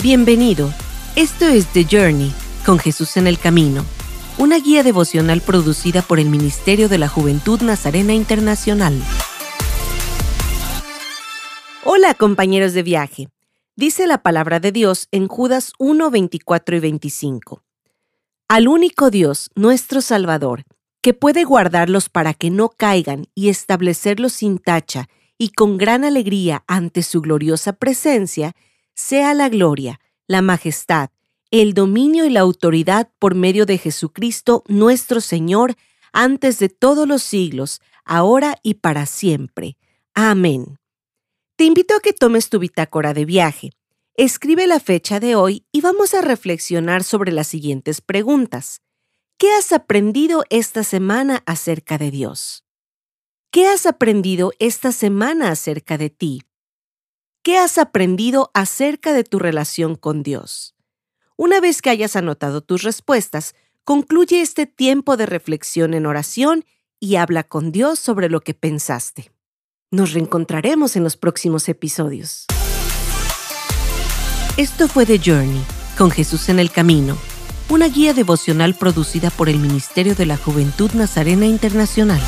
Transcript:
Bienvenido. Esto es The Journey, con Jesús en el Camino, una guía devocional producida por el Ministerio de la Juventud Nazarena Internacional. Hola compañeros de viaje. Dice la palabra de Dios en Judas 1, 24 y 25. Al único Dios, nuestro Salvador, que puede guardarlos para que no caigan y establecerlos sin tacha y con gran alegría ante su gloriosa presencia, sea la gloria, la majestad, el dominio y la autoridad por medio de Jesucristo nuestro Señor, antes de todos los siglos, ahora y para siempre. Amén. Te invito a que tomes tu bitácora de viaje. Escribe la fecha de hoy y vamos a reflexionar sobre las siguientes preguntas. ¿Qué has aprendido esta semana acerca de Dios? ¿Qué has aprendido esta semana acerca de ti? ¿Qué has aprendido acerca de tu relación con Dios? Una vez que hayas anotado tus respuestas, concluye este tiempo de reflexión en oración y habla con Dios sobre lo que pensaste. Nos reencontraremos en los próximos episodios. Esto fue The Journey, con Jesús en el Camino, una guía devocional producida por el Ministerio de la Juventud Nazarena Internacional.